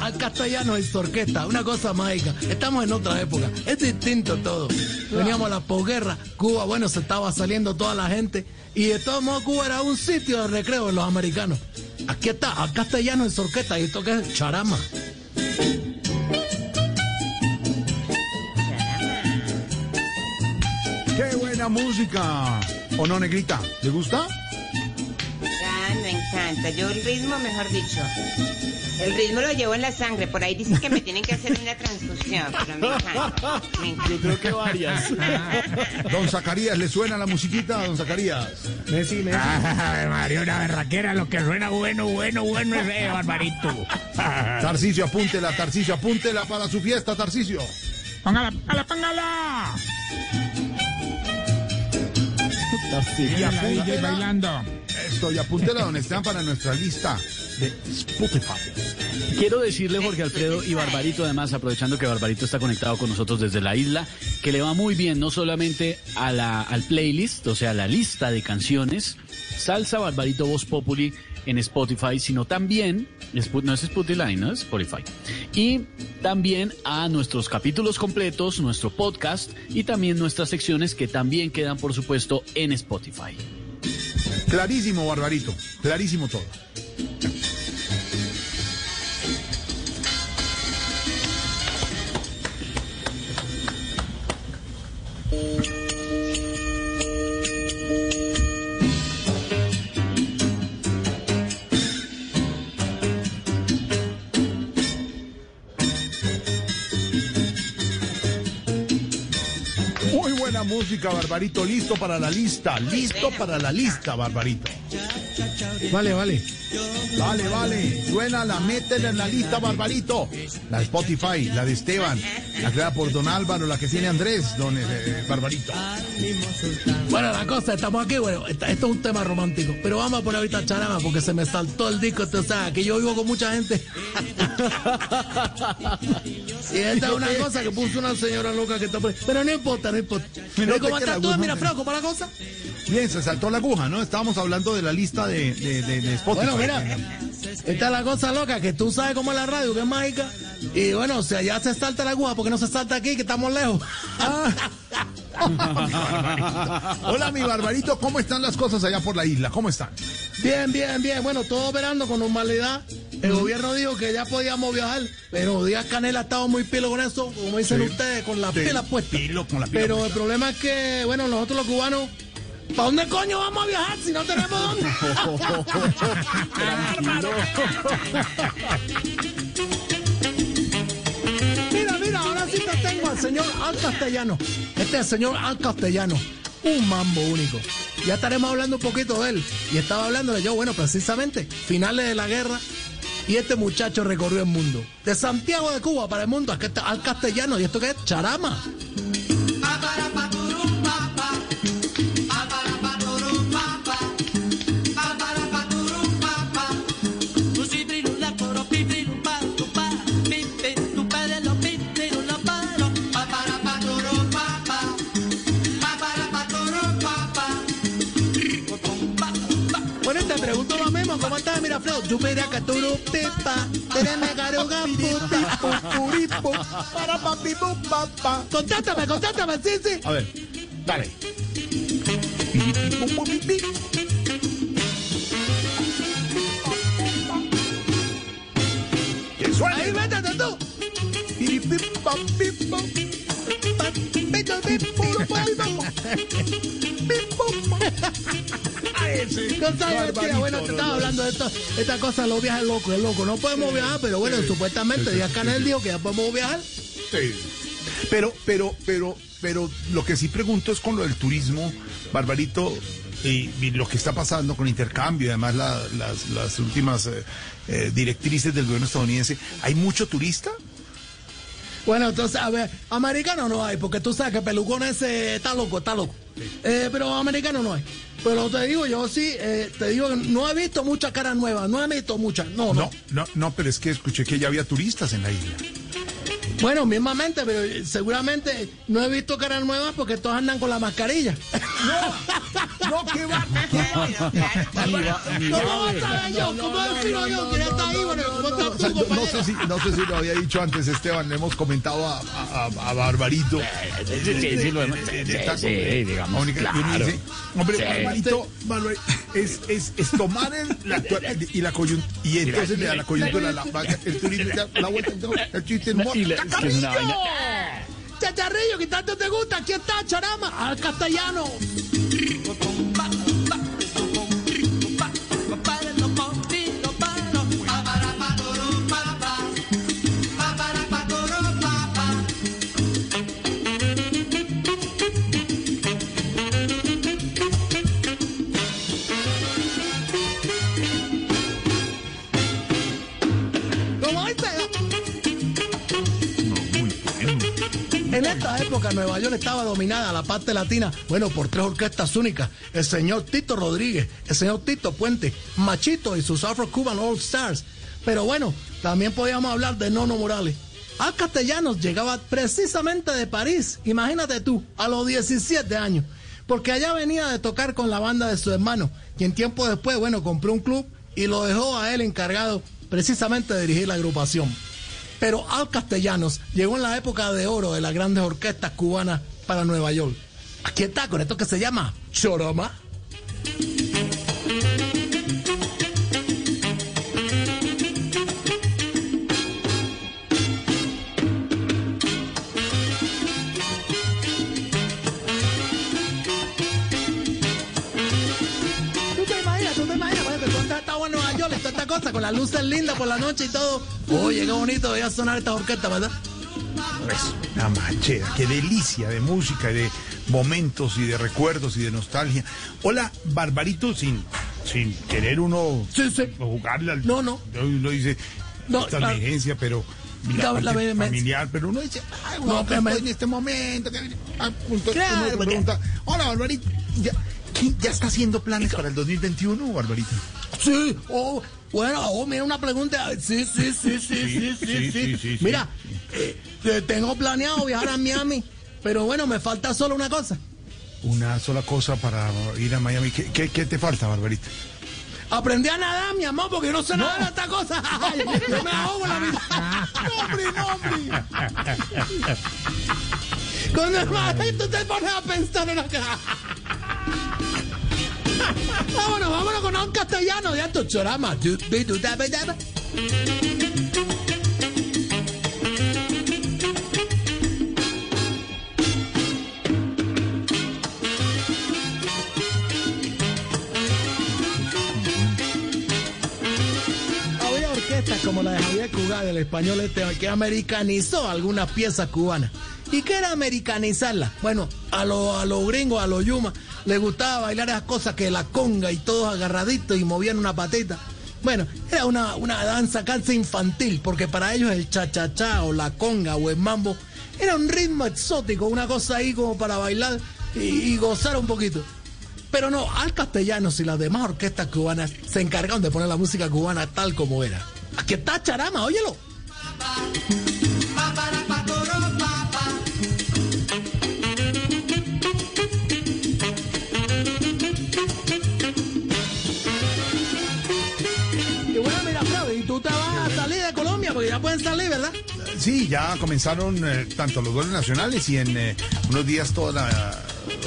al castellano y orquesta, una cosa mágica. Estamos en otra época, es distinto todo. Veníamos a la posguerra, Cuba, bueno, se estaba saliendo toda la gente y de todos modos Cuba era un sitio de recreo de los americanos. Aquí está, al castellano y orquesta y esto que es charama. ¡Qué buena música! ¿O no, negrita? ¿Le gusta? Ah, me encanta. Yo el ritmo, mejor dicho. El ritmo lo llevo en la sangre. Por ahí dicen que me tienen que hacer una transfusión, pero me encanta. Me encanta. Yo creo que varias. Don Zacarías, ¿le suena la musiquita, don Zacarías? Messi, Messi. Ay, María, una berraquera, lo que suena bueno, bueno, bueno es eh, Barbarito. Tarcicio, apúntela, Tarcicio, apúntela para su fiesta, Tarcicio. Póngala, póngala, póngala. Y apúntela, bailando. esto, y apúntela, don Esteban, para nuestra lista de Spotify. Quiero decirle, Jorge Alfredo y Barbarito, además, aprovechando que Barbarito está conectado con nosotros desde la isla, que le va muy bien no solamente a la, al playlist, o sea, a la lista de canciones, Salsa Barbarito Voz Populi en Spotify, sino también, no es Spotify, no es Spotify, y también a nuestros capítulos completos, nuestro podcast y también nuestras secciones que también quedan, por supuesto, en Spotify. Clarísimo, Barbarito, clarísimo todo. Muy buena música, Barbarito. Listo para la lista. Listo para la lista, Barbarito. Vale, vale. Vale, vale. Suena la métela en la lista, Barbarito. La de Spotify, la de Esteban, la creada por Don Álvaro, la que tiene Andrés, Don eh, Barbarito. Bueno, la cosa, estamos aquí, bueno, esto es un tema romántico, pero vamos a poner ahorita charama porque se me saltó el disco, tú sabes, que yo vivo con mucha gente. y esta es una cosa que puso una señora loca que está por ahí. Pero no importa, no importa. Mira, ¿Cómo te queda estás tú? Mira. Franco, para la cosa. Bien, se saltó la aguja, ¿no? Estábamos hablando de la lista de, de, de- de Spotify. Bueno, mira, esta es la cosa loca, que tú sabes cómo es la radio, que es mágica. Y bueno, o sea, ya se salta la aguja, porque no se salta aquí, que estamos lejos. Hola, mi Barbarito, ¿cómo están las cosas allá por la isla? ¿Cómo están? Bien, bien, bien. Bueno, todo operando con normalidad. El gobierno dijo que ya podíamos viajar, pero Díaz Canel ha estado muy pilo con eso, como dicen Sí. ustedes, con la Sí, pila puesta. pilo, con la pila pero puesta. el problema es que, bueno, nosotros los cubanos, ¿para dónde coño vamos a viajar si no tenemos dónde? mira, mira, ahora sí te tengo al señor Al Castellano. Este es el señor Al Castellano. Un mambo único. Ya estaremos hablando un poquito de él. Y estaba hablándole yo, bueno, precisamente, finales de la guerra. Y este muchacho recorrió el mundo. De Santiago de Cuba para el mundo, al castellano. ¿Y esto qué es? Charama. Tú mira que tú no pipa, teneme caruga puta, pupuripo, para papi papá. Sí, sí. A ver, dale. ¡Que suene! Ahí métete tú. Gonzalo García, bueno, te estaba hablando de esto, esta cosa, los viajes locos, es loco. No podemos viajar, pero bueno, supuestamente Díaz Canel dijo que ya podemos viajar. Sí. Pero, pero, pero, pero lo que sí pregunto es con lo del turismo, Barbarito, y, y lo que está pasando con intercambio, y además la- las, las últimas eh, eh, directrices del gobierno estadounidense. ¿Hay mucho turista? Bueno, entonces, a ver, americano no hay, porque tú sabes que Pelucón ese está loco, está loco. Eh, pero americano no hay. Pero te digo, yo sí, eh, te digo, que no he visto muchas caras nuevas, no he visto muchas, no, no. No, no, no, pero es que escuché que ya había turistas en la isla. Bueno, mismamente, pero seguramente no he visto caras nuevas porque todos andan con la mascarilla. No, qué va. ¿Cómo vas a saber yo? ¿Cómo decirlo yo? ¿Quién está ahí? Bueno, ¿cómo No, tú, no- no sé si, no sé si lo había dicho antes, Esteban, le hemos comentado a, a- Barbarito. Sí, sí, sí, lo hemos- sí, digamos, claro. hombre. Barbarito, Barbarito, es, es, es tomar el, la, actual- y la coyuntura, y entonces le da la coyuntura, la, la- el da la vuelta, el chiste, el. Chacharrillo, que tanto te gusta, aquí está Charama, al castellano. Nueva York estaba dominada la parte latina, bueno, por tres orquestas únicas, el señor Tito Rodríguez, el señor Tito Puente, Machito y sus Afro Cuban All Stars. Pero bueno, también podíamos hablar de Nono Morales. Al Castellanos llegaba precisamente de París, imagínate tú, a los 17 años, porque allá venía de tocar con la banda de su hermano, quien tiempo después, bueno, compró un club y lo dejó a él encargado precisamente de dirigir la agrupación. Pero Al Castellanos llegó en la época de oro de las grandes orquestas cubanas para Nueva York. Aquí está con esto que se llama Choroma. Cosa, con las luces lindas por la noche y todo. Oye, qué bonito veía sonar esta orquesta, ¿verdad? Eso, una machera, qué delicia de música y de momentos y de recuerdos y de nostalgia. Hola, Barbarito, sin, sin querer uno Sí, sí. jugarle al... No, no. Uno dice, No, esta la- emergencia, pero... La- La, familiar, pero uno dice, ay, No, bueno, pero me- en este momento. que- ah, punto, Claro, uno pregunta, hola, Barbarito, ¿ya, ¿ya está haciendo planes para el 2021, Barbarito? Sí, oh, bueno, oh, mira una pregunta. Sí, sí, sí, sí, sí, sí, sí. Mira, eh, tengo planeado viajar a Miami, pero bueno, me falta solo una cosa. Una sola cosa para ir a Miami. ¿Qué, qué, qué te falta, Barbarito? Aprendí a nadar, mi amor, porque yo no sé nada de esta cosa. Ay, yo me ahogo en la vida. No, hombre, no, hombre. Con el tú te pones a pensar en acá. Vámonos, vámonos con un castellano de. Había orquestas como la de Javier Cugat, el español este, que americanizó algunas piezas cubanas. ¿Y qué era americanizarla? Bueno, a los a los gringos, a los yumas, les gustaba bailar esas cosas que la conga y todos agarraditos y movían una patita. Bueno, era una, una danza casi infantil, porque para ellos el cha-cha-cha o la conga o el mambo era un ritmo exótico, una cosa ahí como para bailar y, gozar un poquito. Pero no, al Castellanos y las demás orquestas cubanas se encargaron de poner la música cubana tal como era. Aquí está Charama, óyelo. Pueden salir, ¿verdad? Sí, ya comenzaron eh, tanto los vuelos nacionales y en eh, unos días toda la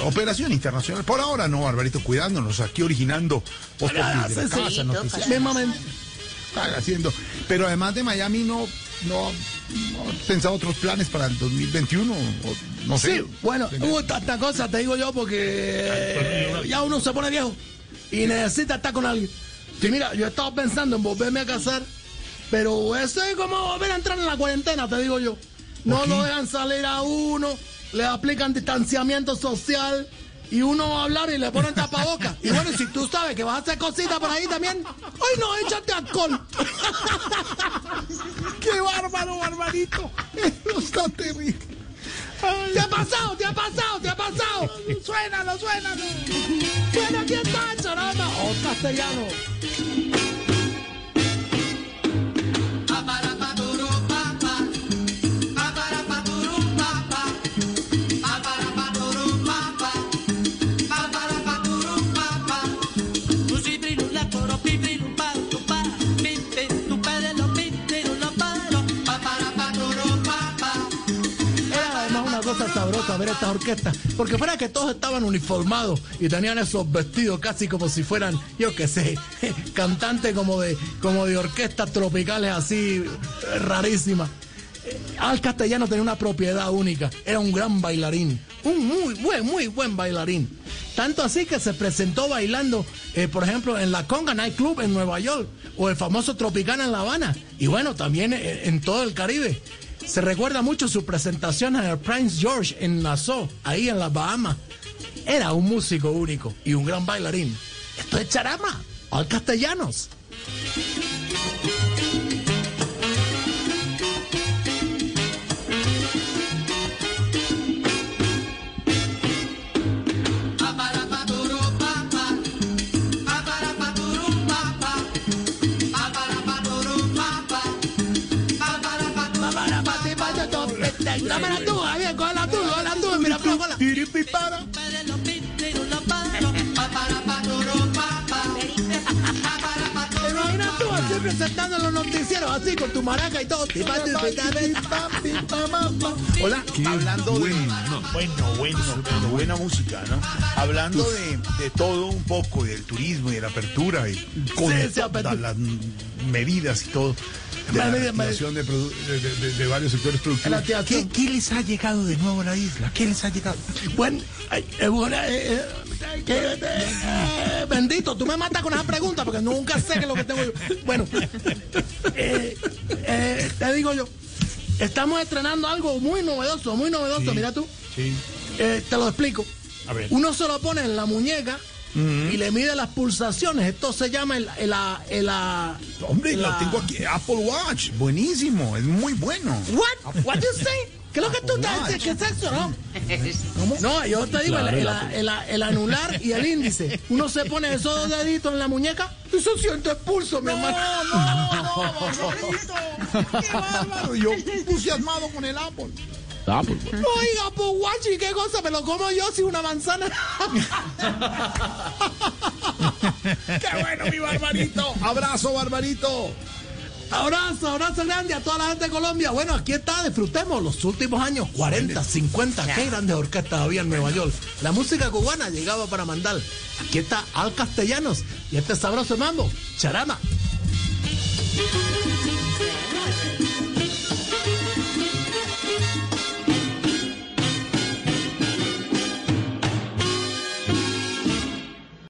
operación internacional. Por ahora no, Barbarito, cuidándonos, aquí originando postes Ah, de casa, noticias, haciendo. Pero además de Miami no, no, no he pensado otros planes para el 2021, o no sé. Sí, bueno, hubo tanta cosa, te digo yo, porque eh, ya uno se pone viejo y necesita estar con alguien. Sí, mira, yo estaba pensando en volverme a casar, pero eso es como volver a entrar en la cuarentena, te digo yo. No lo dejan salir a uno, le aplican distanciamiento social y uno va a hablar y le ponen tapabocas. Y bueno, si tú sabes que vas a hacer cositas por ahí también, ¡ay no, échate alcohol! ¡Qué bárbaro, Barbarito! Eso está terrible. ¿Te ha pasado? ¿Te ha pasado? ¿Te ha pasado? Suénalo, suénalo. Bueno, aquí está, charama. O castellano. Ver estas orquestas, porque fuera que todos estaban uniformados y tenían esos vestidos casi como si fueran, yo qué sé, cantantes como de, como de orquestas tropicales así rarísimas. Eh, Al Castellano tenía una propiedad única, era un gran bailarín, un muy buen, muy buen bailarín. Tanto así que se presentó bailando, eh, por ejemplo, en la Conga Night Club en Nueva York o el famoso Tropicana en La Habana y bueno, también eh, en todo el Caribe. Se recuerda mucho su presentación en el Prince George en Nassau, ahí en las Bahamas. Era un músico único y un gran bailarín. Esto es Charama, al Castellanos. Mira, pero coge la- Piripipara. ¿Te imaginas tú así presentando los noticieros así con tu maraca y todo? Hola, hablando de bueno, bueno, pero buena música, ¿no? Hablando de, de todo un poco, del turismo y de la apertura y con Sí, sí, todas apertura. las medidas y todo. De la Medidas, reactivación de, produ- de- de- de- de varios sectores productivos. ¿Qué, qué les ha llegado de nuevo a la isla? ¿Qué les ha llegado? Bueno, eh, eh, eh, bendito, tú me matas con esa pregunta porque nunca sé qué es lo que tengo yo. Bueno, eh, eh, te digo yo, estamos estrenando algo muy novedoso, muy novedoso, mira tú. Sí. Eh, te lo explico. A ver. Uno se lo pone en la muñeca y le mide las pulsaciones. Esto se llama el, el, el- el- Hombre, la- lo tengo aquí. Apple Watch. Buenísimo. Es muy bueno. What? What you say? ¿Qué es lo que tú estás? ¿Qué es eso? No, no yo te digo, el, el- el- el anular y el índice. Uno se pone esos dos deditos en la muñeca y se siente pulso, mi hermano. Qué bárbaro. Yo entusiasmado con el Apple. Ah, pues, bueno. Oiga, pues guachi, ¿qué cosa? Me lo como yo sin una manzana. Qué bueno, mi barbarito. Abrazo, barbarito. Abrazo, abrazo grande a toda la gente de Colombia. Bueno, aquí está, disfrutemos los últimos años, 40, 50, qué grandes orquestas había en Nueva York. La música cubana llegaba para mandar. Aquí está Al Castellanos y este sabroso mambo, Charama.